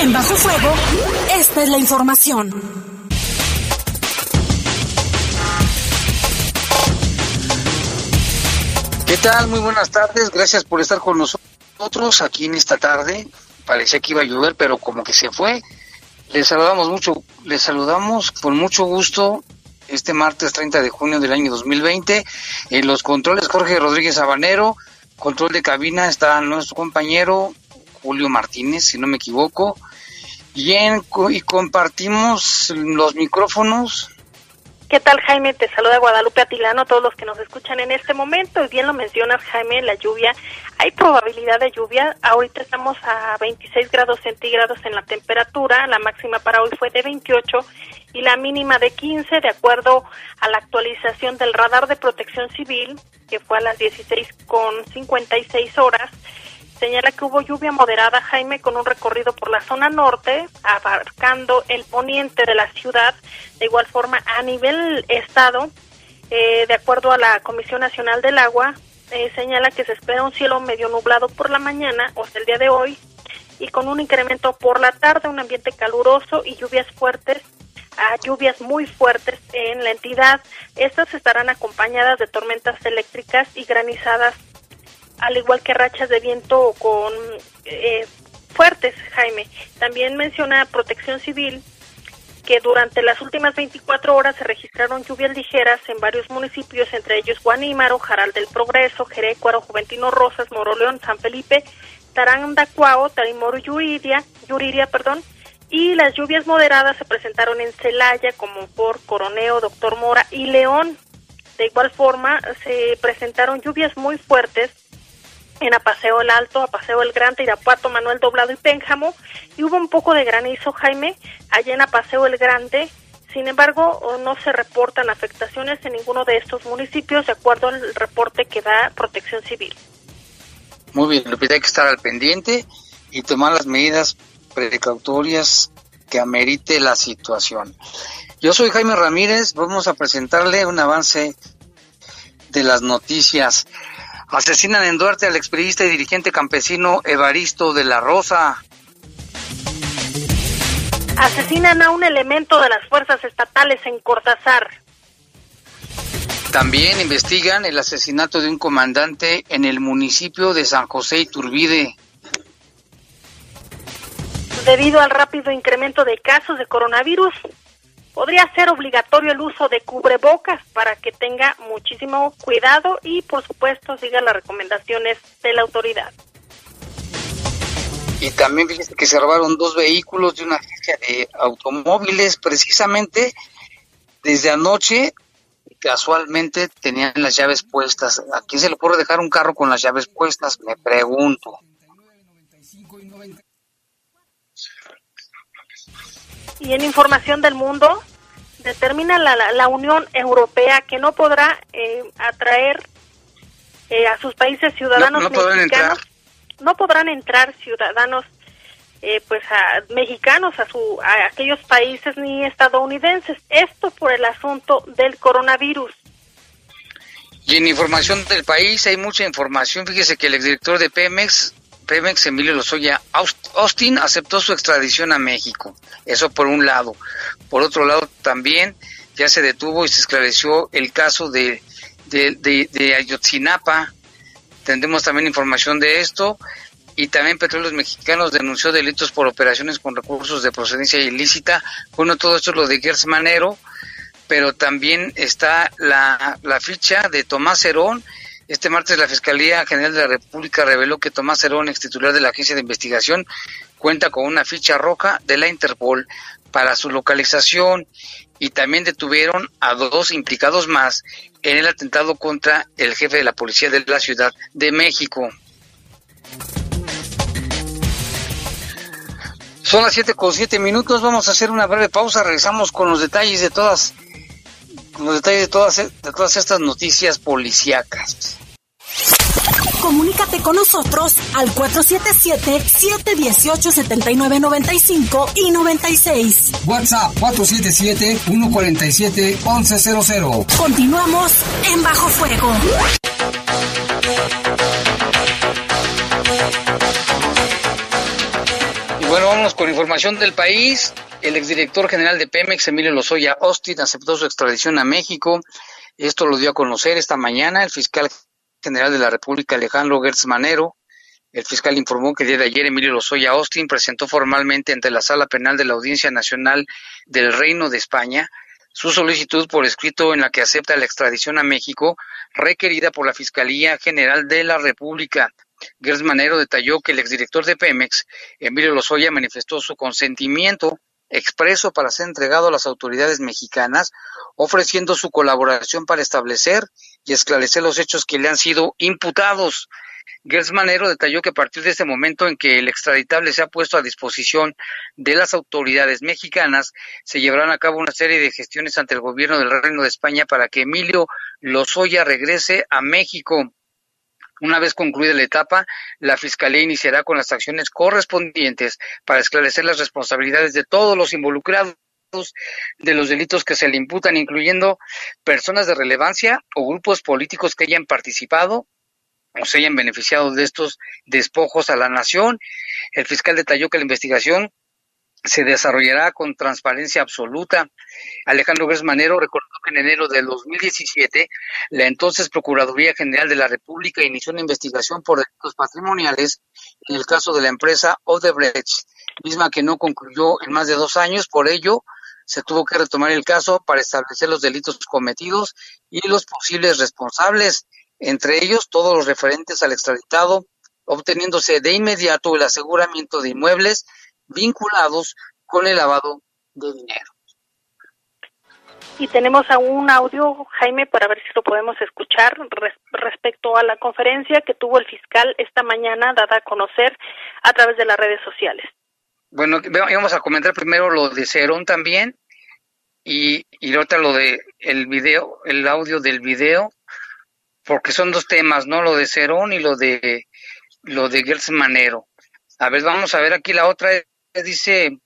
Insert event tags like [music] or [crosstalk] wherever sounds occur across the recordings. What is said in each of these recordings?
En Bajo Fuego, esta es la información. ¿Qué tal? Muy buenas tardes. Gracias por estar con nosotros aquí en esta tarde. Parecía que iba a llover, pero como que se fue. Les saludamos mucho, les saludamos con mucho gusto este martes 30 de junio del año 2020. En los controles Jorge Rodríguez Habanero, control de cabina está nuestro compañero Julio Martínez, si no me equivoco. Bien, y compartimos los micrófonos. ¿Qué tal, Jaime? Te saluda Guadalupe Atilano, a todos los que nos escuchan en este momento. Y bien lo mencionas, Jaime, la lluvia. Hay probabilidad de lluvia. Ahorita estamos a 26 grados centígrados en la temperatura. La máxima para hoy fue de 28 y la mínima de 15, de acuerdo a la actualización del radar de protección civil, que fue a las 16 con 56 horas señala que hubo lluvia moderada, Jaime, con un recorrido por la zona norte, abarcando el poniente de la ciudad. De igual forma, a nivel estado, eh, de acuerdo a la Comisión Nacional del Agua, eh, señala que se espera un cielo medio nublado por la mañana, o sea, el día de hoy, y con un incremento por la tarde, un ambiente caluroso y lluvias fuertes a lluvias muy fuertes en la entidad. Estas estarán acompañadas de tormentas eléctricas y granizadas al igual que rachas de viento con eh, fuertes, Jaime. También menciona Protección Civil que durante las últimas 24 horas se registraron lluvias ligeras en varios municipios, entre ellos Guanímaro, Jaral del Progreso, Jerecuaro, Juventino Rosas, Moroleón, San Felipe, Taranda, Cuao, Tarimoro, Yuriria, Yuriria, perdón, y las lluvias moderadas se presentaron en Celaya, como por Coroneo, Doctor Mora y León. De igual forma, se presentaron lluvias muy fuertes en Apaseo el Alto, Apaseo el Grande, Irapuato, Manuel Doblado y Pénjamo, y hubo un poco de granizo, Jaime, allá en Apaseo el Grande. Sin embargo, no se reportan afectaciones en ninguno de estos municipios, de acuerdo al reporte que da Protección Civil. Muy bien, Lupita, hay que estar al pendiente y tomar las medidas precautorias que amerite la situación. Yo soy Jaime Ramírez, vamos a presentarle un avance de las noticias. Asesinan en Duarte al experiodista y dirigente campesino Evaristo de la Rosa. Asesinan a un elemento de las fuerzas estatales en Cortázar. También investigan el asesinato de un comandante en el municipio de San José Iturbide. Debido al rápido incremento de casos de coronavirus, podría ser obligatorio el uso de cubrebocas para que tenga muchísimo cuidado y por supuesto siga las recomendaciones de la autoridad. Y también fíjese que se robaron dos vehículos de una agencia de automóviles precisamente desde anoche casualmente tenían las llaves puestas. ¿A quién se le puede dejar un carro con las llaves puestas? Me pregunto. Y en información del mundo, determina la, la, Unión Europea que no podrá eh, atraer eh, a sus países ciudadanos no, mexicanos. Entrar. No podrán entrar ciudadanos eh, pues a mexicanos a, su, a aquellos países ni estadounidenses. Esto por el asunto del coronavirus. Y en información del país hay mucha información. Fíjese que el exdirector de Pemex Pemex Emilio Lozoya Austin aceptó su extradición a México. Eso por un lado. Por otro lado, también ya se detuvo y se esclareció el caso de, de, Ayotzinapa. Tendremos también información de esto. Y también Petróleos Mexicanos denunció delitos por operaciones con recursos de procedencia ilícita. Bueno, todo esto es lo de Gers Manero. pero también está la, la ficha de Tomás Herón. Este martes la Fiscalía General de la República reveló que Tomás Herón, ex titular de la Agencia de Investigación, cuenta con una ficha roja de la Interpol para su localización y también detuvieron a dos implicados más en el atentado contra el jefe de la policía de la Ciudad de México. Son las siete con siete minutos, vamos a hacer una breve pausa, regresamos con los detalles de todas, los detalles de todas, de todas estas noticias policíacas. Comunícate con nosotros al 477-718-7995 y 96. WhatsApp 477-147-1100. Continuamos en Bajo Fuego. Y bueno, vamos con información del país. El exdirector general de Pemex, Emilio Lozoya Austin, aceptó su extradición a México. Esto lo dio a conocer esta mañana el fiscal general de la República, Alejandro Gertz Manero. El fiscal informó que el día de ayer Emilio Lozoya Austin presentó formalmente ante la Sala Penal de la Audiencia Nacional del Reino de España su solicitud por escrito en la que acepta la extradición a México requerida por la Fiscalía General de la República. Gertz Manero detalló que el exdirector de Pemex, Emilio Lozoya, manifestó su consentimiento expreso para ser entregado a las autoridades mexicanas, ofreciendo su colaboración para establecer y esclarecer los hechos que le han sido imputados. Gers Manero detalló que a partir de este momento en que el extraditable se ha puesto a disposición de las autoridades mexicanas, se llevarán a cabo una serie de gestiones ante el gobierno del Reino de España para que Emilio Lozoya regrese a México. Una vez concluida la etapa, la Fiscalía iniciará con las acciones correspondientes para esclarecer las responsabilidades de todos los involucrados de los delitos que se le imputan, incluyendo personas de relevancia o grupos políticos que hayan participado o se hayan beneficiado de estos despojos a la nación. El fiscal detalló que la investigación se desarrollará con transparencia absoluta. Alejandro Manero recordó que en enero del 2017 la entonces Procuraduría General de la República inició una investigación por delitos patrimoniales en el caso de la empresa Odebrecht, misma que no concluyó en más de dos años. Por ello, se tuvo que retomar el caso para establecer los delitos cometidos y los posibles responsables, entre ellos todos los referentes al extraditado, obteniéndose de inmediato el aseguramiento de inmuebles vinculados con el lavado de dinero. Y tenemos a un audio, Jaime, para ver si lo podemos escuchar respecto a la conferencia que tuvo el fiscal esta mañana, dada a conocer a través de las redes sociales. Bueno, vamos a comentar primero lo de Cerón también y, y ahorita lo de el video, el audio del video, porque son dos temas, ¿no? Lo de Cerón y lo de lo de Gertz Manero. A ver, vamos a ver aquí la otra dice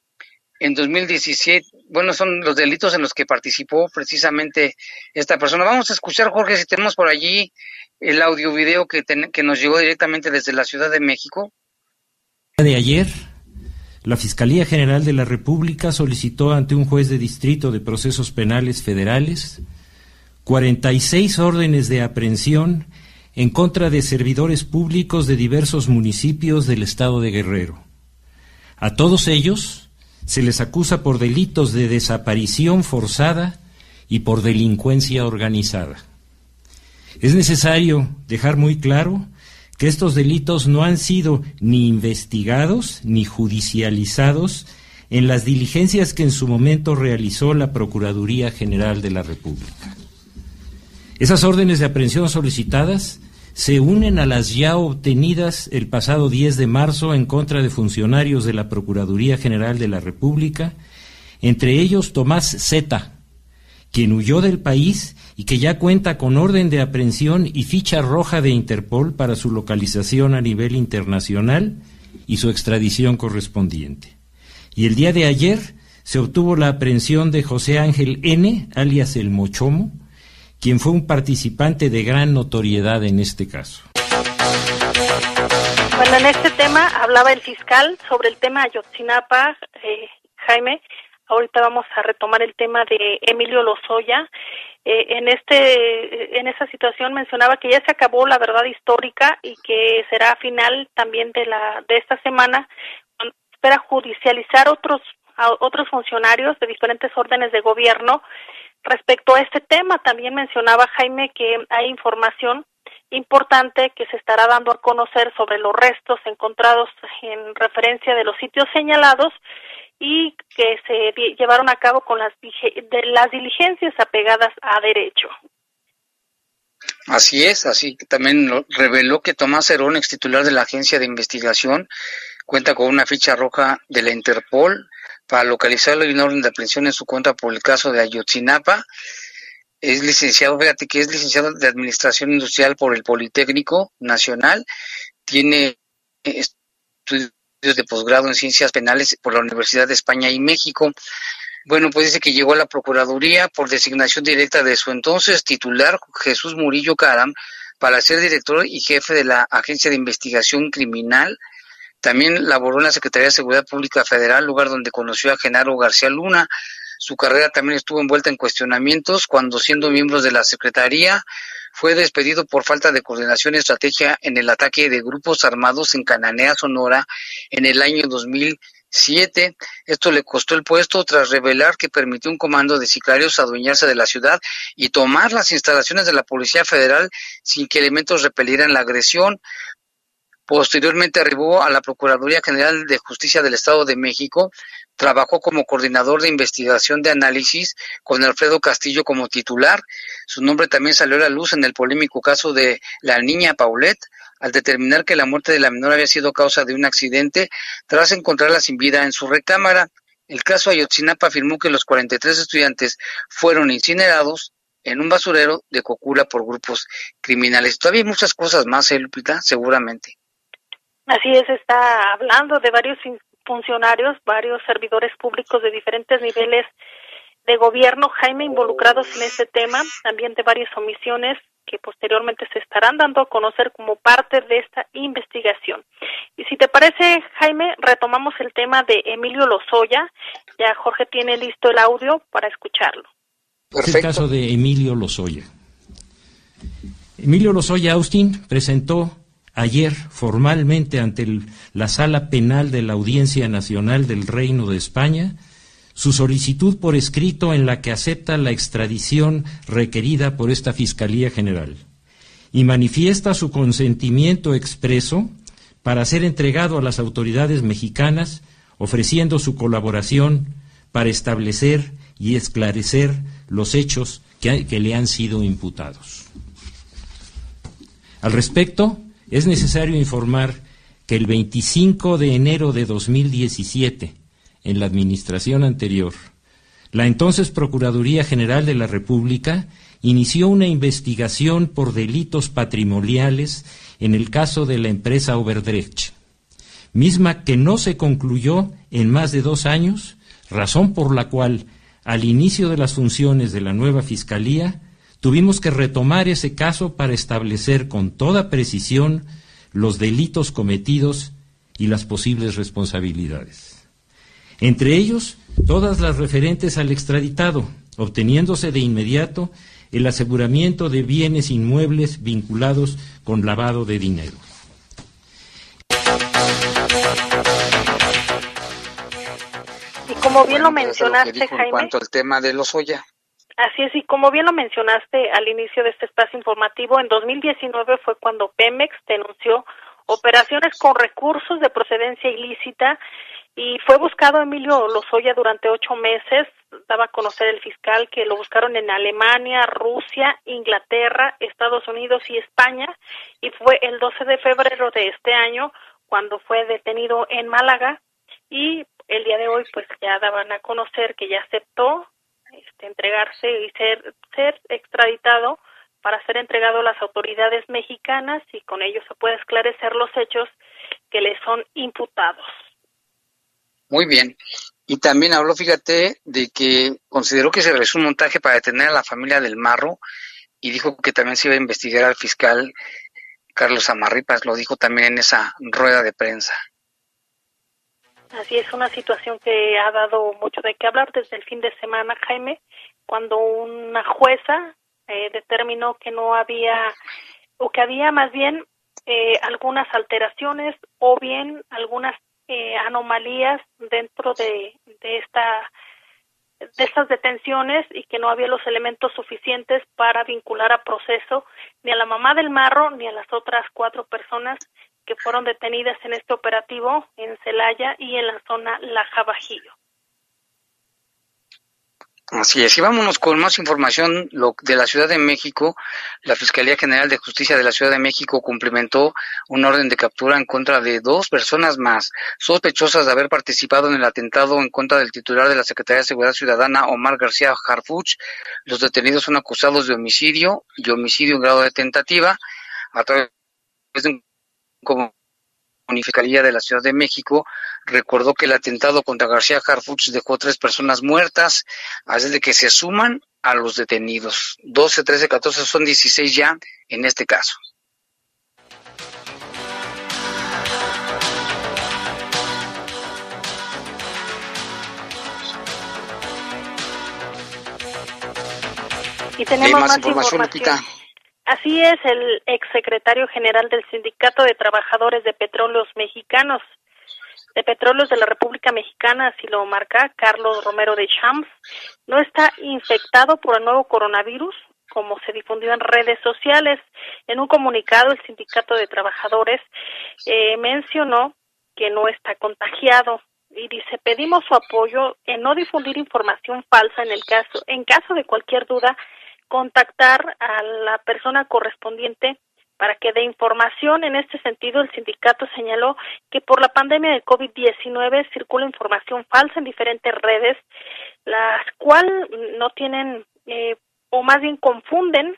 en 2017, bueno, son los delitos en los que participó precisamente esta persona. Vamos a escuchar, Jorge, si tenemos por allí el audio video que, que nos llegó directamente desde la Ciudad de México. De ayer, la Fiscalía General de la República solicitó ante un juez de distrito de procesos penales federales 46 órdenes de aprehensión en contra de servidores públicos de diversos municipios del estado de Guerrero. A todos ellos se les acusa por delitos de desaparición forzada y por delincuencia organizada. Es necesario dejar muy claro que estos delitos no han sido ni investigados ni judicializados en las diligencias que en su momento realizó la Procuraduría General de la República. Esas órdenes de aprehensión solicitadas se unen a las ya obtenidas el pasado 10 de marzo en contra de funcionarios de la Procuraduría General de la República, entre ellos Tomás Zeta, quien huyó del país y que ya cuenta con orden de aprehensión y ficha roja de Interpol para su localización a nivel internacional y su extradición correspondiente. Y el día de ayer se obtuvo la aprehensión de José Ángel N., alias el Mochomo, quien fue un participante de gran notoriedad en este caso. Bueno, en este tema hablaba el fiscal sobre el tema Ayotzinapa, eh, Jaime, Ahorita vamos a retomar el tema de Emilio Lozoya. Eh, en este, en esa situación mencionaba que ya se acabó la verdad histórica y que será final también de la de esta semana. Espera judicializar otros a otros funcionarios de diferentes órdenes de gobierno Respecto a este tema, también mencionaba Jaime que hay información importante que se estará dando a conocer sobre los restos encontrados en referencia de los sitios señalados y que se llevaron a cabo con las, de las diligencias apegadas a derecho. Así es, así que también reveló que Tomás Herón, ex titular de la agencia de investigación, cuenta con una ficha roja de la Interpol para localizarlo y una orden de aprehensión en su contra por el caso de Ayotzinapa. Es licenciado, fíjate que es licenciado de Administración Industrial por el Politécnico Nacional, tiene estudios de posgrado en Ciencias Penales por la Universidad de España y México. Bueno, pues dice que llegó a la Procuraduría por designación directa de su entonces titular, Jesús Murillo Caram, para ser director y jefe de la Agencia de Investigación Criminal. También laboró en la Secretaría de Seguridad Pública Federal, lugar donde conoció a Genaro García Luna. Su carrera también estuvo envuelta en cuestionamientos cuando, siendo miembro de la Secretaría, fue despedido por falta de coordinación y estrategia en el ataque de grupos armados en Cananea, Sonora, en el año 2000 Siete, esto le costó el puesto tras revelar que permitió un comando de sicarios adueñarse de la ciudad y tomar las instalaciones de la Policía Federal sin que elementos repelieran la agresión. Posteriormente arribó a la Procuraduría General de Justicia del Estado de México, trabajó como coordinador de investigación de análisis con Alfredo Castillo como titular. Su nombre también salió a la luz en el polémico caso de la niña Paulette, al determinar que la muerte de la menor había sido causa de un accidente tras encontrarla sin vida en su recámara. El caso Ayotzinapa afirmó que los 43 estudiantes fueron incinerados en un basurero de Cocula por grupos criminales. Todavía hay muchas cosas más, ¿eh, Lupita? Seguramente. Así es, está hablando de varios funcionarios, varios servidores públicos de diferentes niveles de gobierno, Jaime, involucrados en este tema, también de varias omisiones que posteriormente se estarán dando a conocer como parte de esta investigación. Y si te parece, Jaime, retomamos el tema de Emilio Lozoya. Ya Jorge tiene listo el audio para escucharlo. Es el caso de Emilio Lozoya. Emilio Lozoya Austin presentó ayer formalmente ante la Sala Penal de la Audiencia Nacional del Reino de España su solicitud por escrito en la que acepta la extradición requerida por esta Fiscalía General y manifiesta su consentimiento expreso para ser entregado a las autoridades mexicanas, ofreciendo su colaboración para establecer y esclarecer los hechos que, que, le han sido imputados. Al respecto, es necesario informar que el 25 de enero de 2017, en la administración anterior, la entonces Procuraduría General de la República inició una investigación por delitos patrimoniales en el caso de la empresa Oberdrecht, misma que no se concluyó en más de dos años, razón por la cual, al inicio de las funciones de la nueva Fiscalía, tuvimos que retomar ese caso para establecer con toda precisión los delitos cometidos y las posibles responsabilidades entre ellos todas las referentes al extraditado, obteniéndose de inmediato el aseguramiento de bienes inmuebles vinculados con lavado de dinero. Y como bien lo mencionaste, Jaime. En cuanto al tema de los Oya. Así es, y como bien lo mencionaste al inicio de este espacio informativo, en 2019 fue cuando Pemex denunció operaciones con recursos de procedencia ilícita y fue buscado Emilio Lozoya durante ocho meses. Daba a conocer el fiscal que lo buscaron en Alemania, Rusia, Inglaterra, Estados Unidos y España. Y fue el 12 de febrero de este año cuando fue detenido en Málaga. Y el día de hoy, pues ya daban a conocer que ya aceptó este, entregarse y ser, ser extraditado para ser entregado a las autoridades mexicanas y con ello se puede esclarecer los hechos que le son imputados. Muy bien. Y también habló, fíjate, de que consideró que se realizó un montaje para detener a la familia del Marro y dijo que también se iba a investigar al fiscal Carlos Amarripas, lo dijo también en esa rueda de prensa. Así es, una situación que ha dado mucho de qué hablar desde el fin de semana, Jaime, cuando una jueza eh, determinó que no había, o que había más bien eh, algunas alteraciones o bien algunas eh, anomalías dentro de, esta de estas detenciones y que no había los elementos suficientes para vincular a proceso ni a la mamá del marro ni a las otras cuatro personas que fueron detenidas en este operativo en Celaya y en la zona Laja. Así es, y vámonos con más información de la Ciudad de México. La Fiscalía General de Justicia de la Ciudad de México cumplimentó un orden de captura en contra de dos personas más sospechosas de haber participado en el atentado en contra del titular de la Secretaría de Seguridad Ciudadana, Omar García Harfuch. Los detenidos son acusados de homicidio y homicidio en grado de tentativa a través de un Fiscalía de la Ciudad de México recordó que el atentado contra García Harfuch dejó tres personas muertas, así de que se suman a los detenidos. 12, 13, 14 son 16 ya en este caso. Y tenemos más, información, información. Así es, el exsecretario general del Sindicato de Trabajadores de Petróleos Mexicanos, de Petróleos de la República Mexicana, así lo marca Carlos Romero de Champs, no está infectado por el nuevo coronavirus, como se difundió en redes sociales. En un comunicado, el Sindicato de Trabajadores eh, mencionó que no está contagiado y dice pedimos su apoyo en no difundir información falsa en el caso en caso de cualquier duda contactar a la persona correspondiente para que dé información. En este sentido, el sindicato señaló que por la pandemia de COVID-19 circula información falsa en diferentes redes, las cuales no tienen eh, o más bien confunden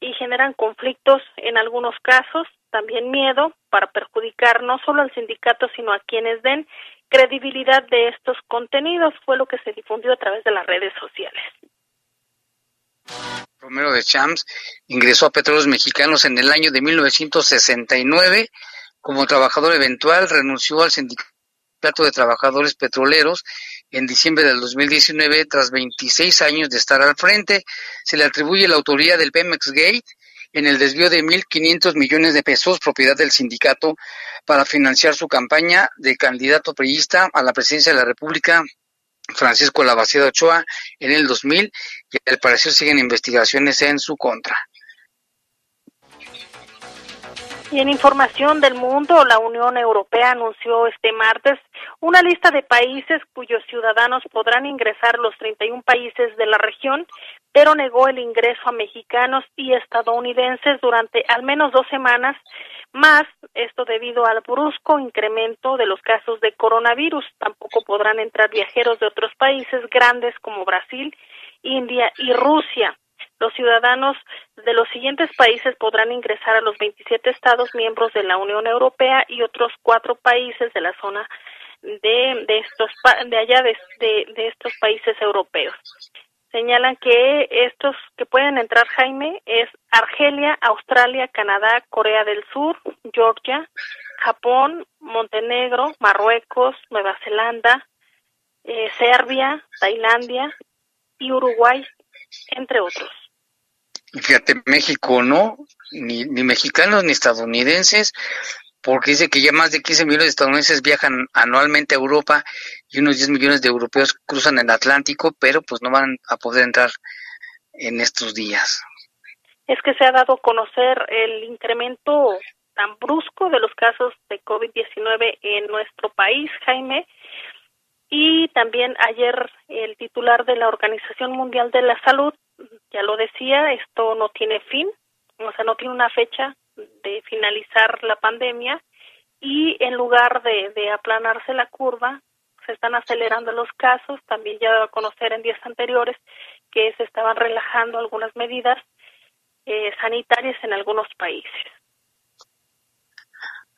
y generan conflictos en algunos casos, también miedo para perjudicar no solo al sindicato, sino a quienes den credibilidad de estos contenidos, fue lo que se difundió a través de las redes sociales. Romero de Champs ingresó a Petróleos Mexicanos en el año de 1969 como trabajador eventual, renunció al Sindicato de Trabajadores Petroleros en diciembre del 2019 tras 26 años de estar al frente. Se le atribuye la autoría del Pemex Gate en el desvío de 1.500 millones de pesos, propiedad del sindicato, para financiar su campaña de candidato priista a la presidencia de la República Francisco Lavaceda Ochoa en el 2000 y al parecer siguen investigaciones en su contra. Y en información del mundo, la Unión Europea anunció este martes una lista de países cuyos ciudadanos podrán ingresar los 31 países de la región, pero negó el ingreso a mexicanos y estadounidenses durante al menos dos semanas más, esto debido al brusco incremento de los casos de coronavirus. Tampoco podrán entrar viajeros de otros países grandes como Brasil, India y Rusia. Los ciudadanos de los siguientes países podrán ingresar a los 27 estados miembros de la Unión Europea y otros cuatro países de la zona de, de estos de allá de, de estos países europeos señalan que estos que pueden entrar, Jaime, es Argelia, Australia, Canadá, Corea del Sur, Georgia, Japón, Montenegro, Marruecos, Nueva Zelanda, eh, Serbia, Tailandia y Uruguay, entre otros. Fíjate, México no, ni, ni mexicanos ni estadounidenses, porque dice que ya más de 15 millones de estadounidenses viajan anualmente a Europa y unos 10 millones de europeos cruzan el Atlántico, pero pues no van a poder entrar en estos días. Es que se ha dado a conocer el incremento tan brusco de los casos de COVID-19 en nuestro país, Jaime, y también ayer el titular de la Organización Mundial de la Salud ya lo decía, esto no tiene fin, o sea, no tiene una fecha de finalizar la pandemia y en lugar de, de aplanarse la curva, se están acelerando los casos, también ya a conocer en días anteriores que se estaban relajando algunas medidas eh, sanitarias en algunos países.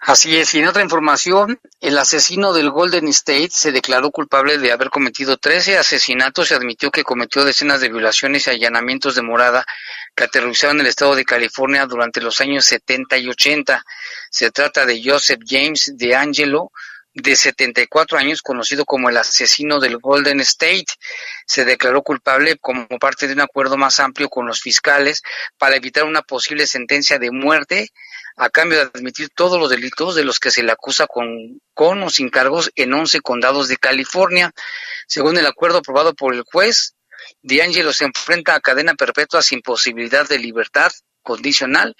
Así es, y en otra información, el asesino del Golden State se declaró culpable de haber cometido 13 asesinatos y admitió que cometió decenas de violaciones y allanamientos de morada que aterrorizaron el estado de California durante los años 70 y 80. Se trata de Joseph James de Angelo, de 74 años, conocido como el asesino del Golden State. Se declaró culpable como parte de un acuerdo más amplio con los fiscales para evitar una posible sentencia de muerte a cambio de admitir todos los delitos de los que se le acusa con, con o sin cargos en 11 condados de California. Según el acuerdo aprobado por el juez, D'Angelo se enfrenta a cadena perpetua sin posibilidad de libertad condicional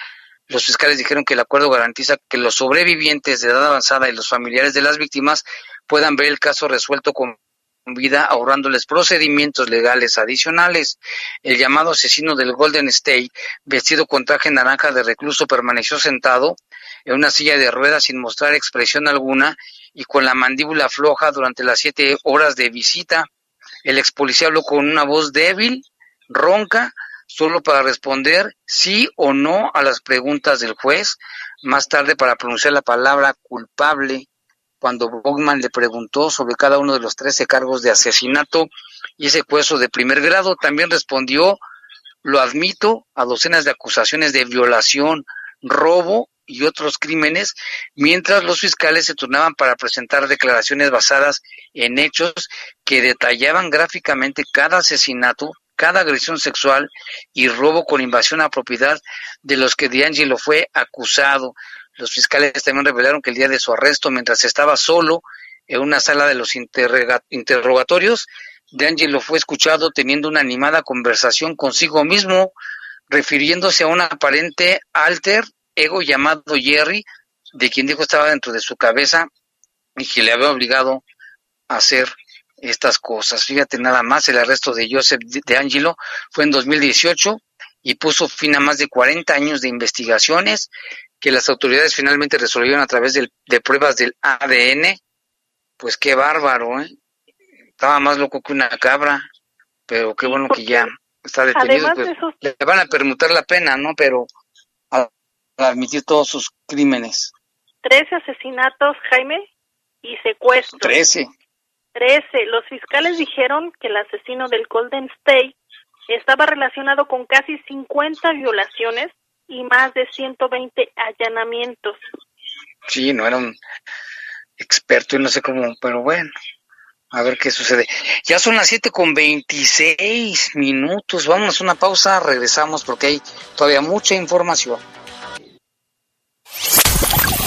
los fiscales dijeron que el acuerdo garantiza que los sobrevivientes de edad avanzada y los familiares de las víctimas puedan ver el caso resuelto con vida ahorrándoles procedimientos legales adicionales. El llamado asesino del Golden State, vestido con traje naranja de recluso, permaneció sentado en una silla de ruedas sin mostrar expresión alguna y con la mandíbula floja durante las siete horas de visita. El ex policía habló con una voz débil, ronca, solo para responder sí o no a las preguntas del juez, más tarde para pronunciar la palabra culpable, cuando Bogman le preguntó sobre cada uno de los trece cargos de asesinato y secuestro de primer grado, también respondió, lo admito, a docenas de acusaciones de violación, robo y otros crímenes, mientras los fiscales se turnaban para presentar declaraciones basadas en hechos que detallaban gráficamente cada asesinato cada agresión sexual y robo con invasión a propiedad de los que D'Angelo fue acusado. Los fiscales también revelaron que el día de su arresto, mientras estaba solo en una sala de los interrogatorios, D'Angelo fue escuchado teniendo una animada conversación consigo mismo, refiriéndose a un aparente alter ego llamado Jerry, de quien dijo estaba dentro de su cabeza y que le había obligado a hacer estas cosas. Fíjate nada más, el arresto de Joseph de Angelo fue en 2018 y puso fin a más de 40 años de investigaciones que las autoridades finalmente resolvieron a través de, pruebas del ADN. Pues qué bárbaro, ¿eh? Estaba más loco que una cabra, pero qué bueno que ya está detenido. Pues, Le van a permutar la pena, ¿no? Pero a, admitir todos sus crímenes. Trece asesinatos, Jaime, y secuestros. Trece. 13. Los fiscales dijeron que el asesino del Golden State estaba relacionado con casi 50 violaciones y más de 120 allanamientos. Sí, no era un experto y no sé cómo, pero bueno, a ver qué sucede. Ya son las 7 con 26 minutos. Vamos a una pausa, regresamos porque hay todavía mucha información.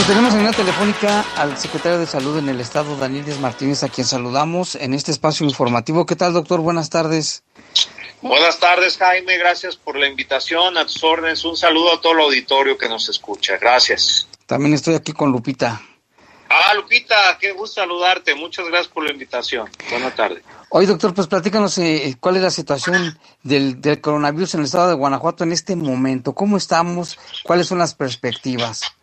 Bueno, tenemos en la telefónica al secretario de Salud en el Estado, Daniel Díaz Martínez, a quien saludamos en este espacio informativo. ¿Qué tal, doctor? Buenas tardes. Buenas tardes, Jaime. Gracias por la invitación. A tus órdenes. Un saludo a todo el auditorio que nos escucha. Gracias. También estoy aquí con Lupita. Ah, Lupita, qué gusto saludarte. Muchas gracias por la invitación. Buenas tardes. Oye, doctor, pues platícanos eh, cuál es la situación del, del coronavirus en el estado de Guanajuato en este momento. ¿Cómo estamos? ¿Cuáles son las perspectivas?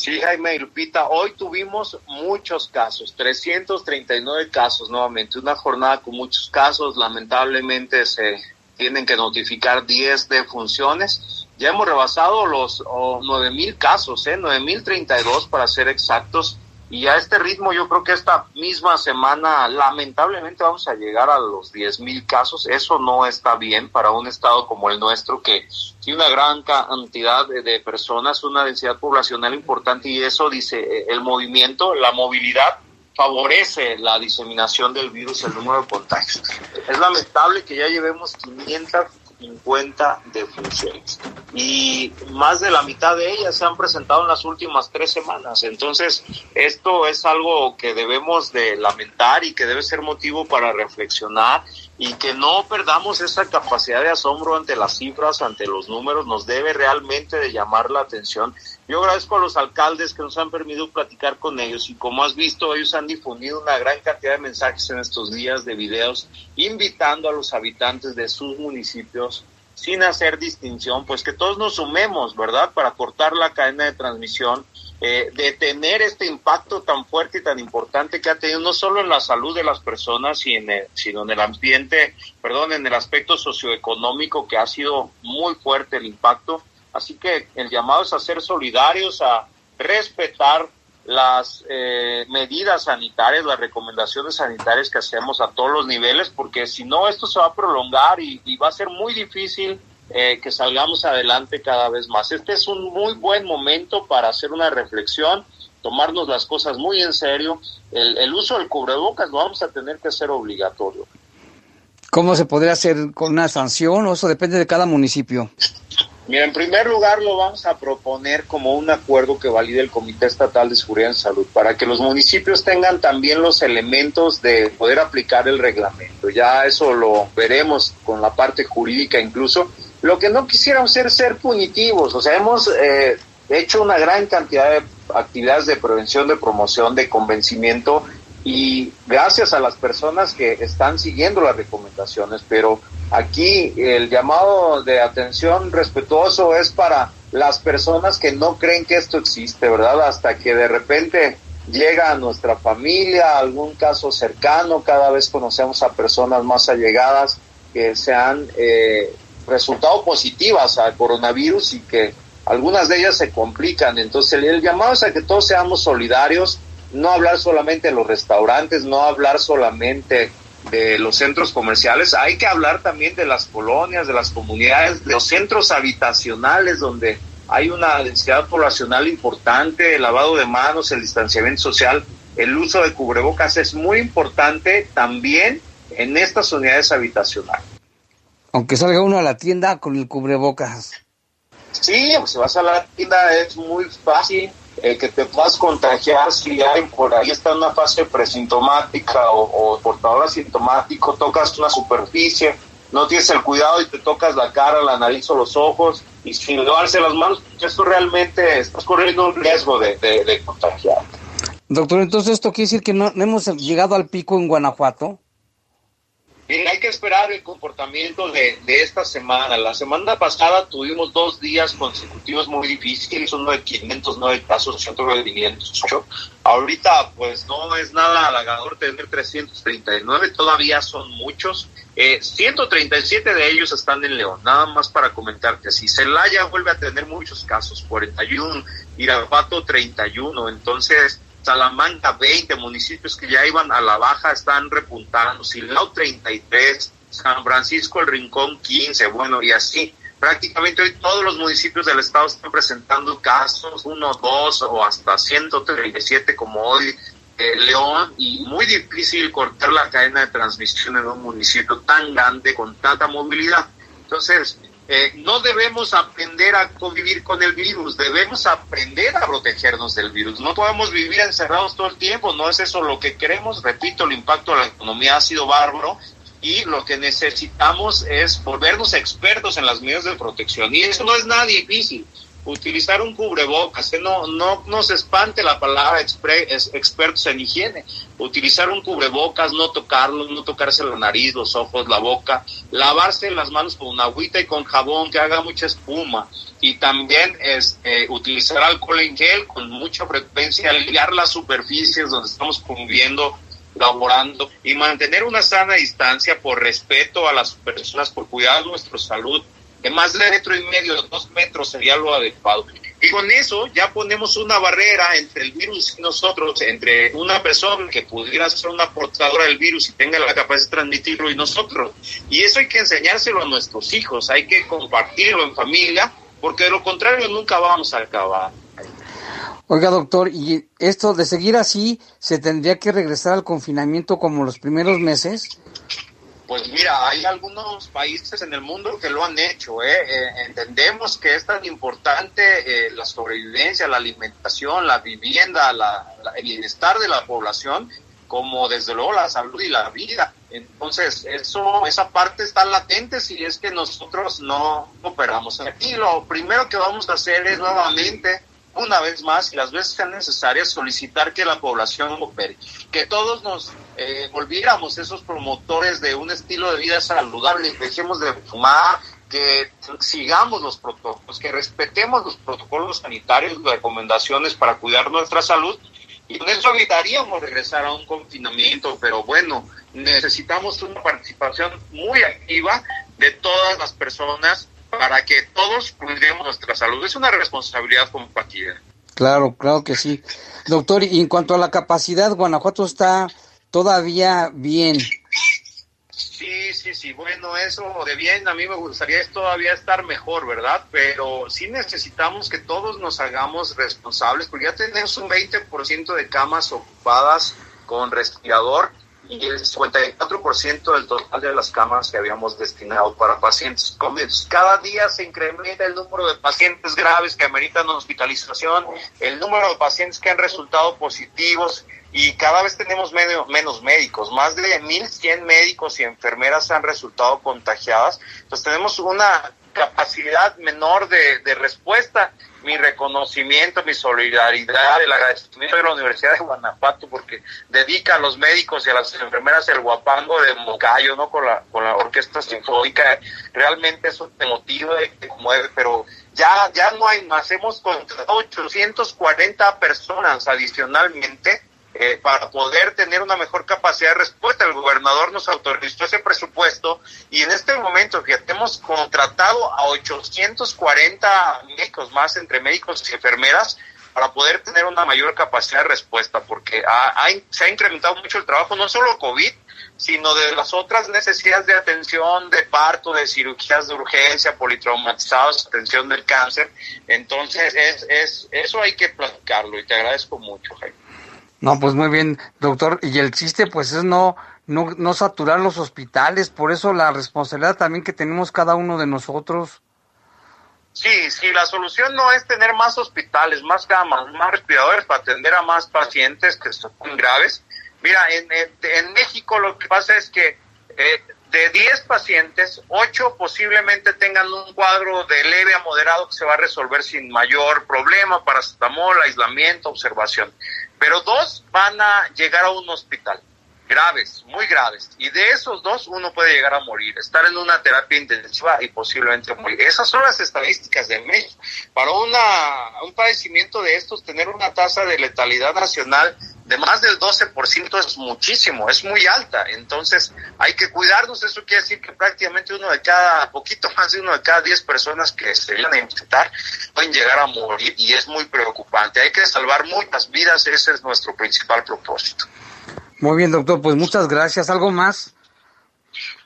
Sí, Jaime y Lupita, hoy tuvimos muchos casos, 339 casos nuevamente, una jornada con muchos casos, lamentablemente se tienen que notificar 10 defunciones. Ya hemos rebasado los oh, 9.000 casos, ¿eh? 9.032 para ser exactos, y a este ritmo yo creo que esta misma semana lamentablemente vamos a llegar a los 10 mil casos. Eso no está bien para un estado como el nuestro que tiene una gran cantidad de, personas, una densidad poblacional importante y eso dice eh, el movimiento, la movilidad favorece la diseminación del virus, el número de contagios. Es lamentable que ya llevemos 500 50 defunciones y más de la mitad de ellas se han presentado en las últimas tres semanas. Entonces, esto es algo que debemos de lamentar y que debe ser motivo para reflexionar y que no perdamos esa capacidad de asombro ante las cifras, ante los números, nos debe realmente de llamar la atención. Yo agradezco a los alcaldes que nos han permitido platicar con ellos y como has visto, ellos han difundido una gran cantidad de mensajes en estos días de videos invitando a los habitantes de sus municipios sin hacer distinción, pues que todos nos sumemos, ¿verdad? Para cortar la cadena de transmisión, eh, detener este impacto tan fuerte y tan importante que ha tenido no solo en la salud de las personas, sino en el ambiente, perdón, en el aspecto socioeconómico que ha sido muy fuerte el impacto. Así que el llamado es a ser solidarios, a respetar las eh, medidas sanitarias, las recomendaciones sanitarias que hacemos a todos los niveles, porque si no, esto se va a prolongar y, va a ser muy difícil eh, que salgamos adelante cada vez más. Este es un muy buen momento para hacer una reflexión, tomarnos las cosas muy en serio. El, el uso del cubrebocas lo vamos a tener que hacer obligatorio. ¿Cómo se podría hacer con una sanción o eso depende de cada municipio? Mira, en primer lugar lo vamos a proponer como un acuerdo que valide el Comité Estatal de Seguridad en Salud para que los municipios tengan también los elementos de poder aplicar el reglamento. Ya eso lo veremos con la parte jurídica incluso. Lo que no quisiéramos ser ser punitivos, o sea, hemos eh, hecho una gran cantidad de actividades de prevención, de promoción, de convencimiento y gracias a las personas que están siguiendo las recomendaciones, pero Aquí el llamado de atención respetuoso es para las personas que no creen que esto existe, ¿verdad? Hasta que de repente llega a nuestra familia, algún caso cercano, cada vez conocemos a personas más allegadas que se han eh, resultado positivas al coronavirus y que algunas de ellas se complican. Entonces el llamado es a que todos seamos solidarios, no hablar solamente de los restaurantes, no hablar solamente de los centros comerciales, hay que hablar también de las colonias, de las comunidades, de los centros habitacionales donde hay una densidad poblacional importante, el lavado de manos, el distanciamiento social, el uso de cubrebocas es muy importante también en estas unidades habitacionales. Aunque salga uno a la tienda con el cubrebocas. Sí, si vas a la tienda es muy fácil eh, que te puedas contagiar si hay por ahí está en una fase presintomática o, portador asintomático, tocas una superficie, no tienes el cuidado y te tocas la cara, la nariz o los ojos y sin lavarse las manos, pues esto realmente estás corriendo un riesgo de, de, contagiar. Doctor, entonces esto quiere decir que no hemos llegado al pico en Guanajuato hay que esperar el comportamiento de, esta semana. La semana pasada tuvimos dos días consecutivos muy difíciles, uno de 509 casos, otro de 508. Ahorita, pues no es nada halagador tener 339, todavía son muchos. 137 eh, de ellos están en León, nada más para comentarte. Si Celaya vuelve a tener muchos casos, 41, Irapuato 31, entonces Salamanca 20 municipios que ya iban a la baja están repuntando, Silao 33, San Francisco el Rincón 15, bueno, y así. Prácticamente hoy todos los municipios del estado están presentando casos, uno, dos o hasta 137 como hoy eh, León y muy difícil cortar la cadena de transmisión en un municipio tan grande con tanta movilidad. Entonces, eh, no debemos aprender a convivir con el virus, debemos aprender a protegernos del virus. No podemos vivir encerrados todo el tiempo, no es eso lo que queremos. Repito, el impacto de la economía ha sido bárbaro y lo que necesitamos es volvernos expertos en las medidas de protección. Y eso no es nada difícil utilizar un cubrebocas, no, no nos espante la palabra expertos en higiene, utilizar un cubrebocas, no tocarlo, no tocarse la nariz, los ojos, la boca, lavarse las manos con agüita y con jabón que haga mucha espuma. Y también es eh, utilizar alcohol en gel con mucha frecuencia, limpiar las superficies donde estamos conviviendo laborando y mantener una sana distancia por respeto a las personas, por cuidar nuestra salud de más de metro y medio, dos metros sería lo adecuado. Y con eso ya ponemos una barrera entre el virus y nosotros, entre una persona que pudiera ser una portadora del virus y tenga la capacidad de transmitirlo y nosotros. Y eso hay que enseñárselo a nuestros hijos, hay que compartirlo en familia, porque de lo contrario nunca vamos a acabar. Oiga, doctor, y esto de seguir así, ¿se tendría que regresar al confinamiento como los primeros meses? Pues mira, hay algunos países en el mundo que lo han hecho. ¿eh? eh entendemos que es tan importante eh, la sobrevivencia, la alimentación, la vivienda, el bienestar de la población, como desde luego la salud y la vida. Entonces, eso, esa parte está latente si es que nosotros no operamos. Aquí lo primero que vamos a hacer es nuevamente una vez más y las veces sean necesarias solicitar que la población opere, que todos nos eh, volviéramos esos promotores de un estilo de vida saludable, dejemos de fumar, que sigamos los protocolos, que respetemos los protocolos sanitarios, recomendaciones para cuidar nuestra salud y con eso evitaríamos regresar a un confinamiento, pero bueno, necesitamos una participación muy activa de todas las personas para que todos cuidemos nuestra salud. Es una responsabilidad compartida. Claro, claro que sí. Doctor, y en cuanto a la capacidad, Guanajuato está todavía bien. Sí, sí, sí, bueno, eso de bien, a mí me gustaría todavía estar mejor, ¿verdad? Pero sí necesitamos que todos nos hagamos responsables, porque ya tenemos un 20% de camas ocupadas con respirador y el 54% del total de las camas que habíamos destinado para pacientes COVID. Cada día se incrementa el número de pacientes graves que ameritan hospitalización, el número de pacientes que han resultado positivos y cada vez tenemos menos médicos. Más de 1.100 médicos y enfermeras han resultado contagiadas. Entonces tenemos una capacidad menor de, de respuesta mi reconocimiento, mi solidaridad, el agradecimiento de la Universidad de Guanajuato porque dedica a los médicos y a las enfermeras el guapango de Moncayo, ¿no? Con la, con la orquesta sinfónica. Realmente eso te motiva, te conmueve, pero ya, ya no hay más. Hemos contratado 840 personas adicionalmente eh, para poder tener una mejor capacidad de respuesta. El gobernador nos autorizó ese presupuesto y en este momento, fíjate, hemos contratado a 840 médicos más entre médicos y enfermeras para poder tener una mayor capacidad de respuesta, porque se ha incrementado mucho el trabajo, no solo COVID, sino de las otras necesidades de atención, de parto, de cirugías de urgencia, politraumatizados, atención del cáncer. Entonces, es, es, eso hay que platicarlo y te agradezco mucho, Jaime. No, pues muy bien, doctor. Y el chiste, pues, es no, no, no saturar los hospitales. Por eso la responsabilidad también que tenemos cada uno de nosotros. Sí, sí, la solución no es tener más hospitales, más camas, más respiradores para atender a más pacientes que son graves. Mira, en, en, México lo que pasa es que eh, de 10 pacientes, 8 posiblemente tengan un cuadro de leve a moderado que se va a resolver sin mayor problema, paracetamol, aislamiento, observación pero dos van a llegar a un hospital, graves, muy graves, y de esos dos uno puede llegar a morir, estar en una terapia intensiva y posiblemente morir. Esas son las estadísticas de México. Para una, un padecimiento de estos, tener una tasa de letalidad nacional de más del 12% es muchísimo, es muy alta. Entonces hay que cuidarnos. Eso quiere decir que prácticamente uno de cada, poquito más de uno de cada 10 personas que se vienen a infectar pueden llegar a morir y es muy preocupante. Hay que salvar muchas vidas, ese es nuestro principal propósito. Muy bien, doctor, pues muchas gracias. ¿Algo más?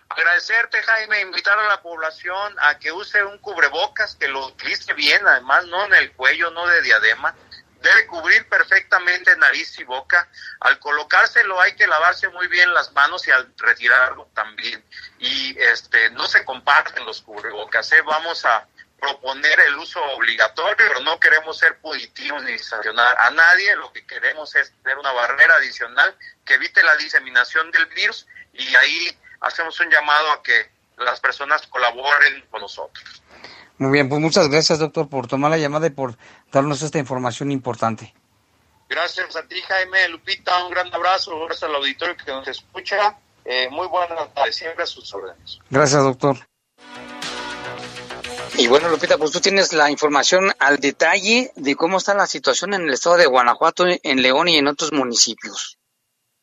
Agradecerte, Jaime, invitar a la población a que use un cubrebocas, que lo utilice bien, además no en el cuello, no de diadema, debe cubrir perfectamente nariz y boca. Al colocárselo hay que lavarse muy bien las manos y al retirarlo también. Y este no se comparten los cubrebocas. ¿eh? Vamos a proponer el uso obligatorio, pero no queremos ser positivos ni sancionar a nadie. Lo que queremos es tener una barrera adicional que evite la diseminación del virus y ahí hacemos un llamado a que las personas colaboren con nosotros. Muy bien, pues muchas gracias, doctor, por tomar la llamada y por darnos esta información importante. Gracias a ti, Jaime, Lupita, un gran abrazo, gracias al auditorio que nos escucha. Eh, muy buenas tardes, siempre a sus órdenes. Gracias, doctor. Y bueno, Lupita, pues tú tienes la información al detalle de cómo está la situación en el estado de Guanajuato, en León y en otros municipios.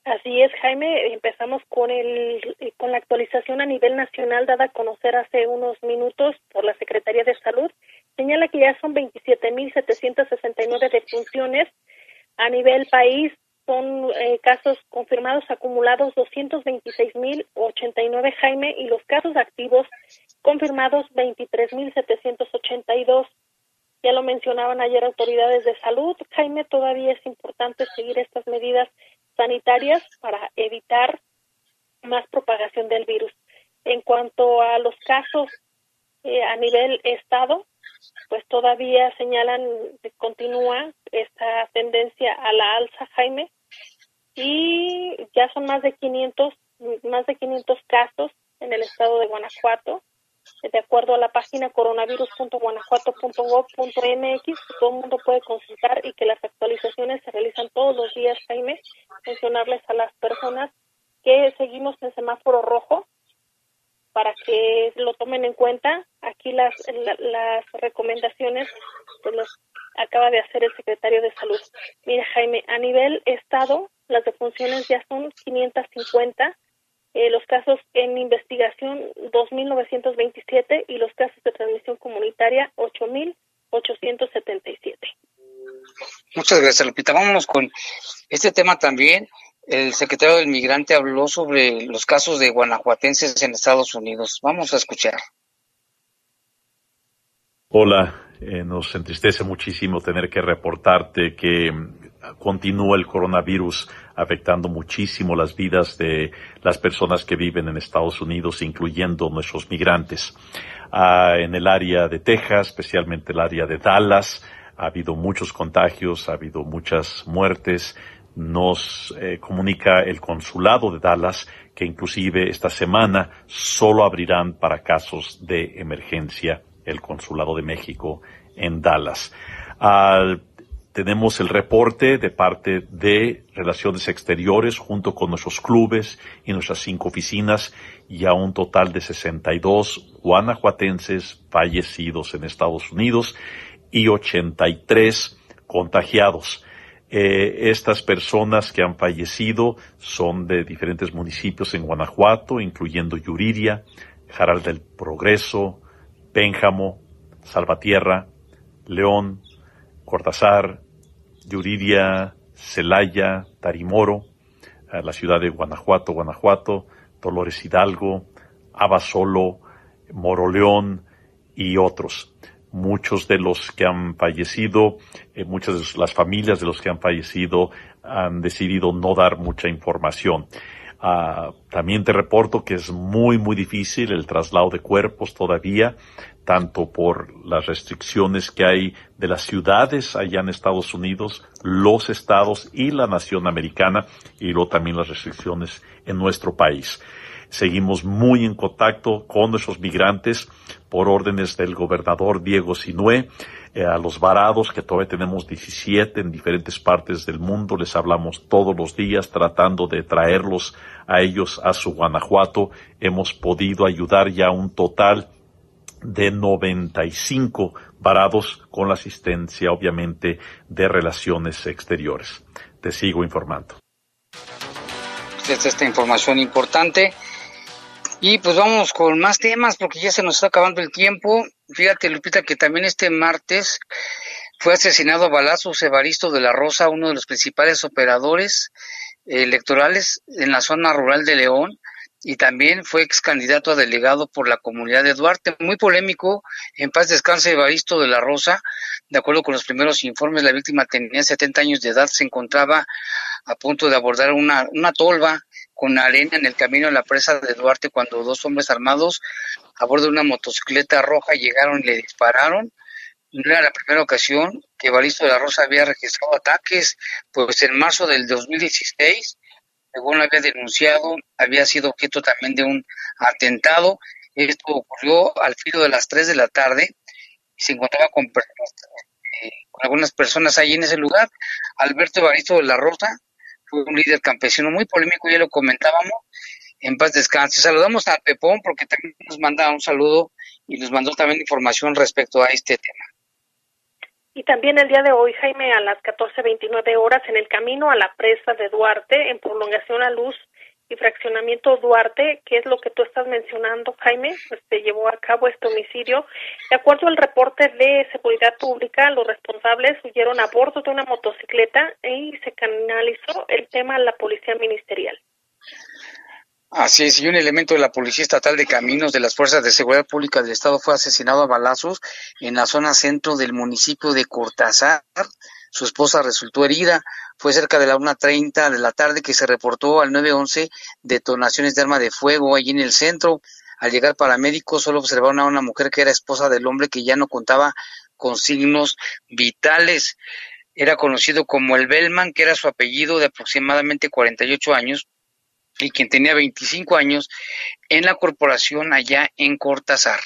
Así es, Jaime. Empezamos con el con la actualización a nivel nacional dada a conocer hace unos minutos por la Secretaría de Salud. Señala que ya son 27.769 defunciones a nivel país. Son eh, casos confirmados acumulados 226.089, Jaime, y los casos activos confirmados 23.782. Ya lo mencionaban ayer autoridades de salud. Jaime, todavía es importante seguir estas medidas sanitarias para evitar más propagación del virus. En cuanto a los casos eh, a nivel estado, pues todavía señalan continúa esta tendencia a la alza, Jaime, y ya son más de 500 más de 500 casos en el estado de Guanajuato de acuerdo a la página coronavirus.guanajuato.gov.mx, que todo el mundo puede consultar y que las actualizaciones se realizan todos los días, Jaime. Mencionarles a las personas que seguimos en semáforo rojo para que lo tomen en cuenta aquí las, las recomendaciones pues las acaba de hacer el secretario de Salud. Mira, Jaime, a nivel Estado, las defunciones ya son 550, eh, los casos en investigación 2.927 y los casos de transmisión comunitaria 8.877. Muchas gracias, Lupita. Vámonos con este tema también. El secretario del Migrante habló sobre los casos de guanajuatenses en Estados Unidos. Vamos a escuchar. Hola, eh, nos entristece muchísimo tener que reportarte que continúa el coronavirus afectando muchísimo las vidas de las personas que viven en Estados Unidos, incluyendo nuestros migrantes. Ah, en el área de Texas, especialmente el área de Dallas, ha habido muchos contagios, ha habido muchas muertes. Nos eh, comunica el consulado de Dallas que inclusive esta semana solo abrirán para casos de emergencia el Consulado de México en Dallas. Tenemos el reporte de parte de Relaciones Exteriores junto con nuestros clubes y nuestras cinco oficinas y a un total de 62 guanajuatenses fallecidos en Estados Unidos y 83 contagiados. Eh, estas personas que han fallecido son de diferentes municipios en Guanajuato, incluyendo Yuriria, Jaral del Progreso, Pénjamo, Salvatierra, León, Cortázar, Yuriria, Celaya, Tarimoro, eh, la ciudad de Guanajuato, Guanajuato, Dolores Hidalgo, Abasolo, Moroleón y otros. Muchos de los que han fallecido, eh, muchas de las familias de los que han fallecido han decidido no dar mucha información. Ah, también te reporto que es muy, muy difícil el traslado de cuerpos todavía, tanto por las restricciones que hay de las ciudades allá en Estados Unidos, los estados y la nación americana, y luego también las restricciones en nuestro país. Seguimos muy en contacto con nuestros migrantes por órdenes del gobernador Diego Sinué. Eh, a los varados, que todavía tenemos 17 en diferentes partes del mundo, les hablamos todos los días tratando de traerlos a ellos a su Guanajuato. Hemos podido ayudar ya un total de 95 varados con la asistencia, obviamente, de relaciones exteriores. Te sigo informando. Esta información importante. Y pues vamos con más temas porque ya se nos está acabando el tiempo. Fíjate, Lupita, que también este martes fue asesinado a balazos Evaristo de la Rosa, uno de los principales operadores electorales en la zona rural de León y también fue ex candidato a delegado por la comunidad de Duarte. Muy polémico, en paz descanse Evaristo de la Rosa. De acuerdo con los primeros informes, la víctima tenía 70 años de edad, se encontraba a punto de abordar una, una tolva con arena en el camino a la presa de Duarte cuando dos hombres armados a bordo de una motocicleta roja llegaron y le dispararon. No era la primera ocasión que Evaristo de la Rosa había registrado ataques, pues en marzo del 2016, según había denunciado, había sido objeto también de un atentado. Esto ocurrió al filo de las 3 de la tarde y se encontraba con, eh, con algunas personas ahí en ese lugar. Alberto Evaristo de la Rosa fue un líder campesino muy polémico, ya lo comentábamos, en paz descanse. Saludamos a Pepón porque también nos manda un saludo y nos mandó también información respecto a este tema. Y también el día de hoy, Jaime, a las 14.29 horas, en el camino a la presa de Duarte, en prolongación a Luz y fraccionamiento Duarte, que es lo que tú estás mencionando, Jaime, pues se llevó a cabo este homicidio. De acuerdo al reporte de seguridad pública, los responsables huyeron a bordo de una motocicleta y se canalizó el tema a la policía ministerial. Así es, y un elemento de la Policía Estatal de Caminos de las Fuerzas de Seguridad Pública del Estado fue asesinado a balazos en la zona centro del municipio de Cortázar. Su esposa resultó herida. Fue cerca de la 1.30 de la tarde que se reportó al 911 detonaciones de arma de fuego allí en el centro. Al llegar paramédicos solo observaron a una mujer que era esposa del hombre que ya no contaba con signos vitales. Era conocido como el Bellman, que era su apellido de aproximadamente 48 años y quien tenía 25 años en la corporación allá en Cortázar.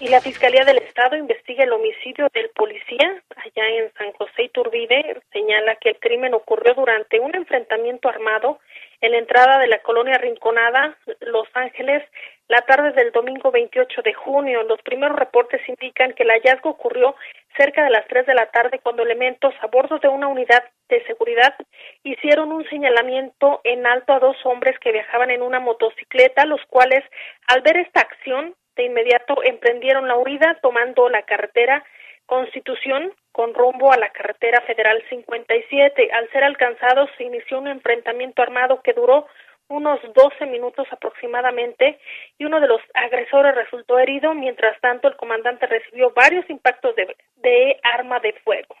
Y la Fiscalía del Estado investiga el homicidio del policía allá en San José Iturbide. Señala que el crimen ocurrió durante un enfrentamiento armado en la entrada de la colonia Rinconada, Los Ángeles, la tarde del domingo 28 de junio. Los primeros reportes indican que el hallazgo ocurrió cerca de las 3 de la tarde cuando elementos a bordo de una unidad de seguridad hicieron un señalamiento en alto a dos hombres que viajaban en una motocicleta, los cuales al ver esta acción de inmediato emprendieron la huida tomando la carretera Constitución con rumbo a la carretera federal 57. Al ser alcanzados se inició un enfrentamiento armado que duró unos 12 minutos aproximadamente y uno de los agresores resultó herido. Mientras tanto, el comandante recibió varios impactos de, de arma de fuego.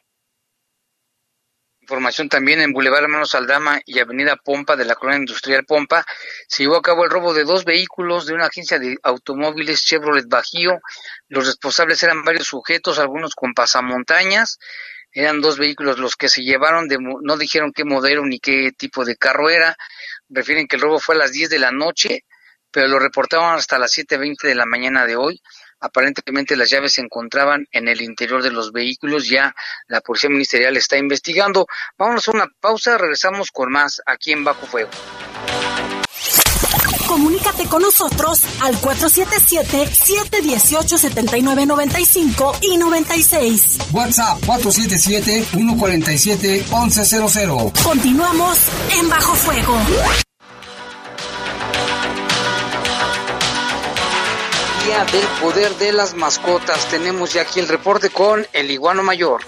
Información también en Boulevard Hermanos Aldama y Avenida Pompa de la Colonia Industrial Pompa. Se llevó a cabo el robo de dos vehículos de una agencia de automóviles Chevrolet Bajío. Los responsables eran varios sujetos, algunos con pasamontañas. Eran dos vehículos los que se llevaron, no dijeron qué modelo ni qué tipo de carro era. Refieren que el robo fue a las 10 de la noche, pero lo reportaban hasta las 7.20 de la mañana de hoy. Aparentemente las llaves se encontraban en el interior de los vehículos. Ya la Policía Ministerial está investigando. Vámonos a una pausa, regresamos con más aquí en Bajo Fuego. Comunícate con nosotros al 477-718-7995 y 96. WhatsApp 477-147-1100. Continuamos en Bajo Fuego. del poder de las mascotas. Tenemos ya aquí el reporte con el iguano mayor.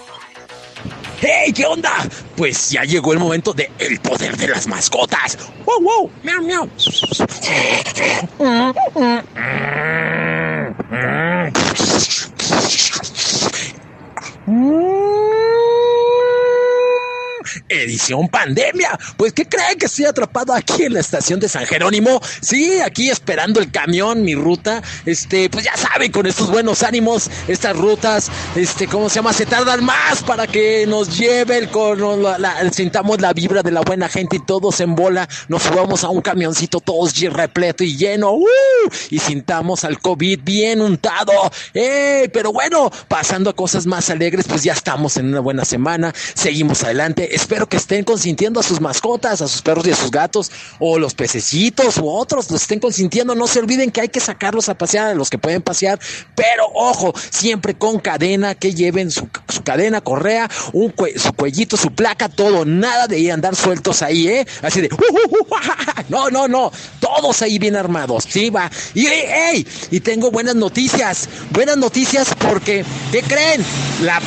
¡Hey! ¿Qué onda? Pues ya llegó el momento de el poder de las mascotas. ¡Wow, wow! ¡Miau, miau! Edición pandemia. Pues, ¿qué creen que estoy atrapado aquí en la estación de San Jerónimo? Sí, aquí esperando el camión, mi ruta. Este, pues ya saben, con estos buenos ánimos, estas rutas, este, ¿cómo se llama? Se tardan más para que nos lleve el con la, sintamos la vibra de la buena gente y todos en bola. Nos subamos a un camioncito todos repleto y lleno. ¡uh! y sintamos al COVID bien untado. ¡Eh! Pero bueno, pasando a cosas más alegres, pues ya estamos en una buena semana. Seguimos adelante. Espero que estén consintiendo a sus mascotas, a sus perros y a sus gatos, o los pececitos u otros, los estén consintiendo. No se olviden que hay que sacarlos a pasear, a los que pueden pasear, pero ojo, siempre con cadena, que lleven su, cadena, correa, un su cuellito, su placa, todo, nada de andar sueltos ahí, ¿eh? Así de, uh, uh, uh, no, no, no, todos ahí bien armados, sí, va. Y, hey, y tengo buenas noticias, buenas noticias porque, ¿qué creen? La,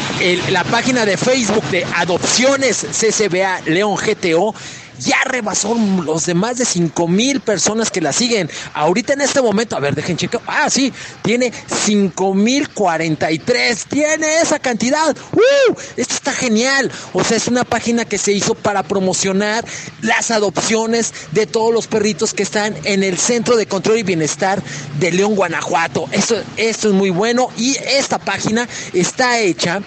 la página de Facebook de Adopciones CCBA León GTO ya rebasó los de más de 5 mil personas que la siguen. Ahorita en este momento, a ver, dejen checar. Ah, sí, tiene 5 mil 43. Tiene esa cantidad. ¡Uh! Esto está genial. O sea, es una página que se hizo para promocionar las adopciones de todos los perritos que están en el Centro de Control y Bienestar de León, Guanajuato. Esto, esto es muy bueno y esta página está hecha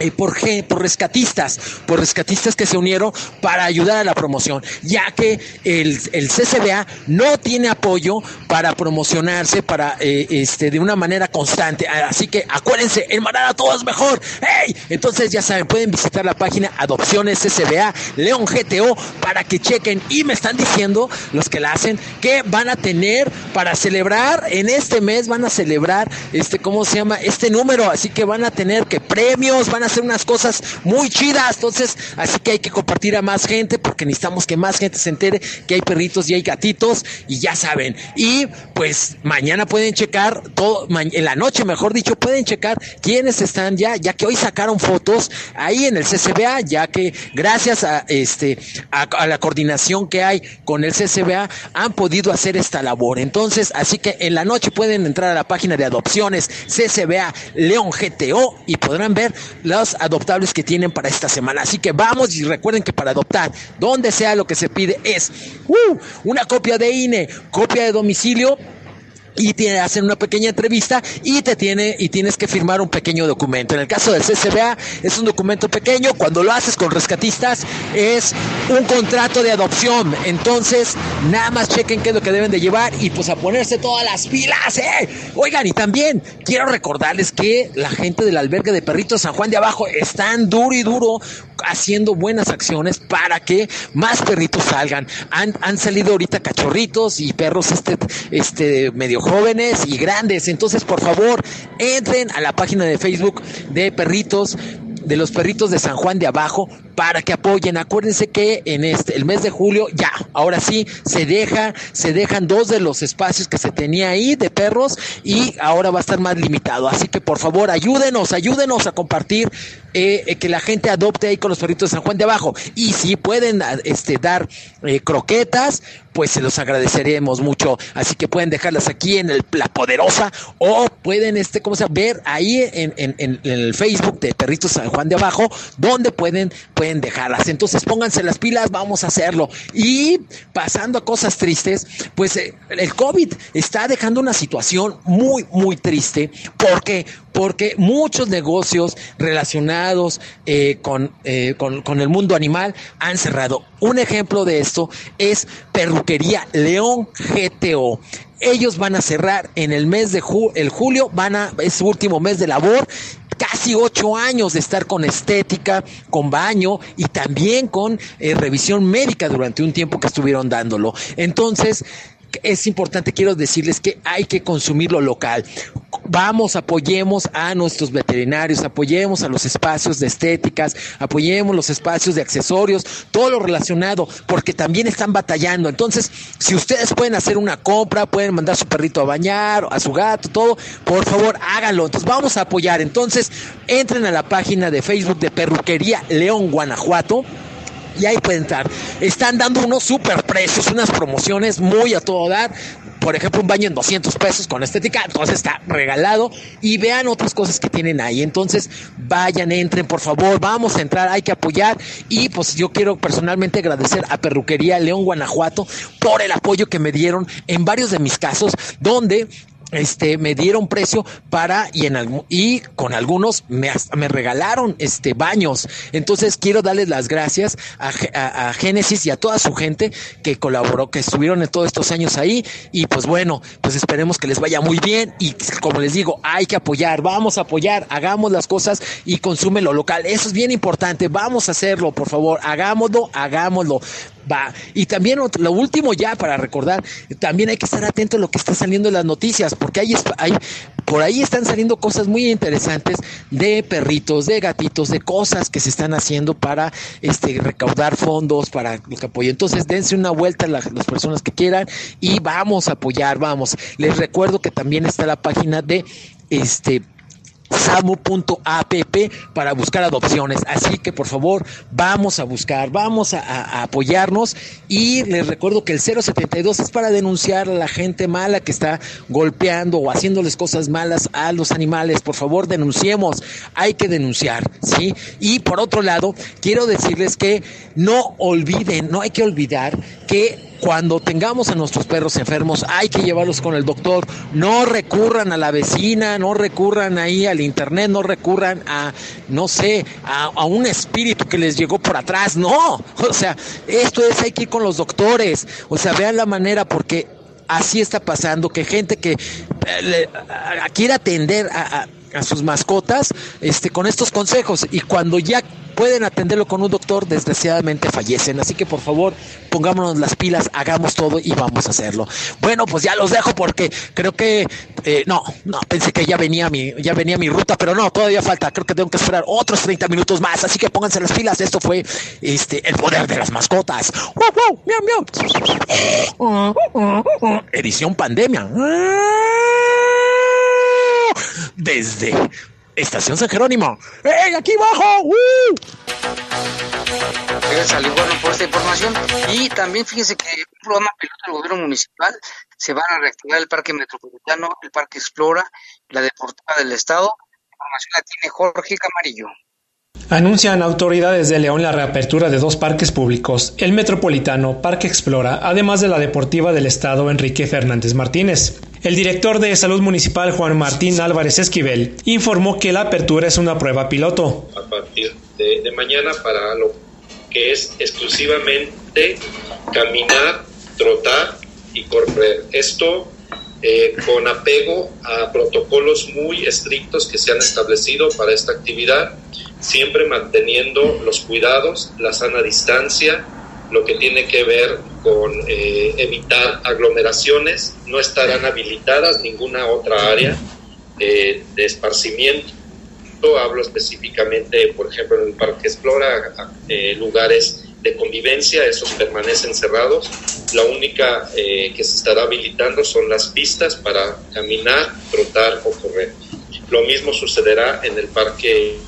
eh, por, rescatistas, por rescatistas que se unieron para ayudar a la promoción, ya que el, el CCBA no tiene apoyo para promocionarse para eh, este de una manera constante. Así que acuérdense, el manada todo es mejor. ¡Hey! Entonces ya saben, pueden visitar la página Adopciones CCBA León GTO para que chequen y me están diciendo los que la hacen que van a tener para celebrar en este mes van a celebrar este cómo se llama este número, así que van a tener que premios, van a hacer unas cosas muy chidas. Entonces, así que hay que compartir a más gente porque necesitamos que más gente se entere que hay perritos y hay gatitos y ya saben. Y pues mañana pueden checar todo, en la noche, mejor dicho, pueden checar quiénes están ya, ya que hoy sacaron fotos ahí en el CCBA, ya que gracias a este a, la coordinación que hay con el CCBA han podido hacer esta labor. Entonces, así que en la noche pueden entrar a la página de adopciones CCBA León GTO y podrán ver la adoptables que tienen para esta semana. Así que vamos y recuerden que para adoptar, donde sea lo que se pide es uh, una copia de INE, copia de domicilio y te hacen una pequeña entrevista y te tiene y tienes que firmar un pequeño documento. En el caso del CCBA es un documento pequeño, cuando lo haces con rescatistas es un contrato de adopción. Entonces, nada más chequen qué es lo que deben de llevar y pues a ponerse todas las pilas, ¿eh? Oigan, y también quiero recordarles que la gente del albergue de perritos San Juan de Abajo están duro y duro haciendo buenas acciones para que más perritos salgan. Han, han salido ahorita cachorritos y perros este, este, medio jóvenes y grandes. Entonces, por favor, entren a la página de Facebook de perritos de los perritos de San Juan de Abajo para que apoyen. Acuérdense que en este el mes de julio ya, ahora sí se deja, se dejan dos de los espacios que se tenía ahí de perros y ahora va a estar más limitado. Así que por favor, ayúdenos, ayúdenos a compartir eh, eh, que la gente adopte ahí con los perritos de San Juan de Abajo. Y si pueden este dar eh, croquetas, pues se los agradeceremos mucho. Así que pueden dejarlas aquí en el, la poderosa o pueden, este, ¿cómo se ver ahí en, en, el Facebook de Perritos San Juan de Abajo, donde pueden dejarlas. Entonces pónganse las pilas, vamos a hacerlo. Y pasando a cosas tristes, pues eh, el COVID está dejando una situación muy, muy triste porque porque muchos negocios relacionados eh, con, eh, con, con, el mundo animal han cerrado. Un ejemplo de esto es Perruquería León GTO. Ellos van a cerrar en el mes de el julio, van a, es su último mes de labor casi ocho años de estar con estética, con baño y también con eh, revisión médica durante un tiempo que estuvieron dándolo. Entonces, es importante, quiero decirles que hay que consumir lo local. Vamos, apoyemos a nuestros veterinarios, apoyemos a los espacios de estéticas, apoyemos los espacios de accesorios, todo lo relacionado, porque también están batallando. Entonces, si ustedes pueden hacer una compra, pueden mandar a su perrito a bañar, a su gato, todo, por favor, háganlo. Entonces, vamos a apoyar. Entonces, entren a la página de Facebook de Perruquería León, Guanajuato y ahí pueden entrar. Están dando unos super precios, unas promociones muy a todo dar. Por ejemplo, un baño en 200 pesos con estética, entonces está regalado. Y vean otras cosas que tienen ahí. Entonces, vayan, entren, por favor, vamos a entrar, hay que apoyar. Y pues yo quiero personalmente agradecer a Perruquería León Guanajuato por el apoyo que me dieron en varios de mis casos, donde este me dieron precio para y en y con algunos me, me regalaron este baños. Entonces quiero darles las gracias a, a, Génesis y a toda su gente que colaboró que estuvieron en todos estos años ahí. Y pues bueno pues esperemos que les vaya muy bien. Y como les digo hay que apoyar vamos a apoyar hagamos las cosas y consume lo local. Eso es bien importante. Vamos a hacerlo por favor hagámoslo hagámoslo va. Y también lo último ya para recordar, también hay que estar atento a lo que está saliendo en las noticias, porque hay, por ahí están saliendo cosas muy interesantes de perritos, de gatitos, de cosas que se están haciendo para este recaudar fondos para lo que apoyen. Entonces, dense una vuelta a las personas que quieran y vamos a apoyar, vamos. Les recuerdo que también está la página de este samu.app para buscar adopciones. Así que por favor, vamos a buscar, vamos a, apoyarnos y les recuerdo que el 072 es para denunciar a la gente mala que está golpeando o haciéndoles cosas malas a los animales. Por favor, denunciemos, hay que denunciar, ¿sí? Y por otro lado, quiero decirles que no olviden, no hay que olvidar que cuando tengamos a nuestros perros enfermos, hay que llevarlos con el doctor. No recurran a la vecina, no recurran ahí al internet, no recurran a, no sé, a, un espíritu que les llegó por atrás. No, [laughs] o sea, esto es, hay que ir con los doctores. O sea, vean la manera porque así está pasando, que gente que eh, quiere atender a, a sus mascotas este, con estos consejos y cuando ya pueden atenderlo con un doctor, desgraciadamente fallecen. Así que por favor, pongámonos las pilas, hagamos todo y vamos a hacerlo. Bueno, pues ya los dejo porque creo que eh, no, no, pensé que ya venía mi, ya venía mi ruta, pero no, todavía falta. Creo que tengo que esperar otros 30 minutos más. Así que pónganse las pilas. Esto fue este el poder de las mascotas. [laughs] Edición pandemia. Desde Estación San Jerónimo. ¡Ey, aquí abajo! ¡Uh! Gracias bueno por esta información. Y también fíjense que un programa piloto del gobierno municipal se van a reactivar el Parque Metropolitano, el Parque Explora, la Deportiva del Estado. La información la tiene Jorge Camarillo. Anuncian autoridades de León la reapertura de dos parques públicos, el Metropolitano, Parque Explora, además de la Deportiva del Estado Enrique Fernández Martínez. El director de Salud Municipal Juan Martín Álvarez Esquivel informó que la apertura es una prueba piloto. A partir de, mañana para lo que es exclusivamente caminar, trotar y correr. Esto eh, con apego a protocolos muy estrictos que se han establecido para esta actividad siempre manteniendo los cuidados, la sana distancia, lo que tiene que ver con eh, evitar aglomeraciones, no estarán habilitadas ninguna otra área eh, de esparcimiento. Hablo específicamente, por ejemplo, en el Parque Explora, eh, lugares de convivencia, esos permanecen cerrados. La única que se estará habilitando son las pistas para caminar, trotar o correr. Lo mismo sucederá en el Parque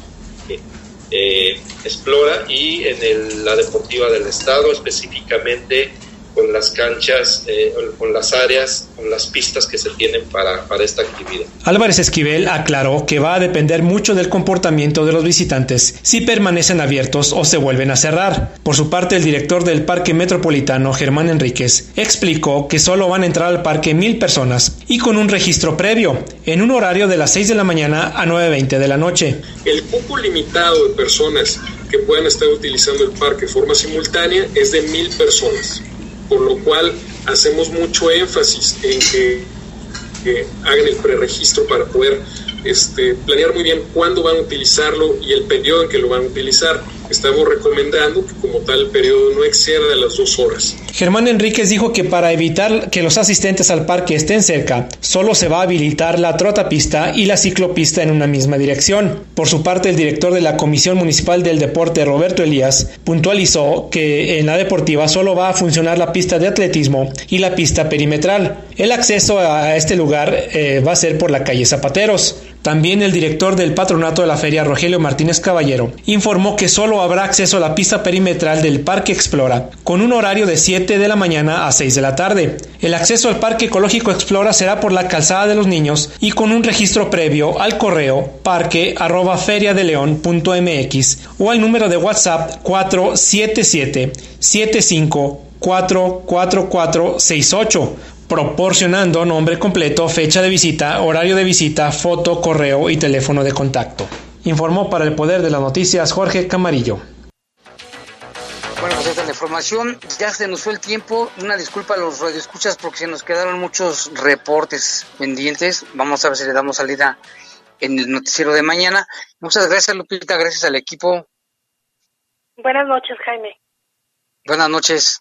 eh, Explora y en la Deportiva del Estado, específicamente con las canchas, eh, con las áreas, con las pistas que se tienen para, para esta actividad. Álvarez Esquivel aclaró que va a depender mucho del comportamiento de los visitantes si permanecen abiertos o se vuelven a cerrar. Por su parte, el director del Parque Metropolitano, Germán Enríquez, explicó que solo van a entrar al parque mil personas y con un registro previo, en un horario de las 6 de la mañana a 9.20 de la noche. El cupo limitado de personas que puedan estar utilizando el parque de forma simultánea es de mil personas por lo cual hacemos mucho énfasis en que, hagan el preregistro para poder este, planear muy bien cuándo van a utilizarlo y el periodo en que lo van a utilizar estamos recomendando que como tal el periodo no exceda las dos horas. Germán Enríquez dijo que para evitar que los asistentes al parque estén cerca, solo se va a habilitar la trotapista y la ciclopista en una misma dirección. Por su parte, el director de la Comisión Municipal del Deporte, Roberto Elías, puntualizó que en la deportiva solo va a funcionar la pista de atletismo y la pista perimetral. El acceso a este lugar eh, va a ser por la calle Zapateros. También el director del patronato de la feria, Rogelio Martínez Caballero, informó que solo habrá acceso a la pista perimetral del Parque Explora, con un horario de 7 de la mañana a 6 de la tarde. El acceso al Parque Ecológico Explora será por la calzada de los niños y con un registro previo al correo parque arroba feriadeleon.mx o al número de WhatsApp 477 75 44468 proporcionando nombre completo, fecha de visita, horario de visita, foto, correo y teléfono de contacto. Informó para el Poder de las Noticias Jorge Camarillo. Bueno, pues esta es la información. Ya se nos fue el tiempo. Una disculpa a los radioescuchas porque se nos quedaron muchos reportes pendientes. Vamos a ver si le damos salida en el noticiero de mañana. Muchas gracias, Lupita. Gracias al equipo. Buenas noches, Jaime. Buenas noches.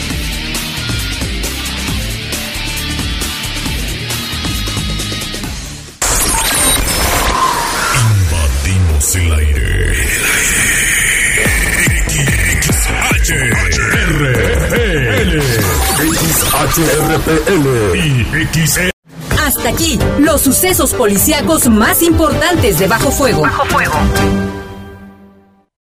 XHRPL y Hasta aquí, los sucesos policíacos más importantes de Bajo Fuego. Bajo Fuego.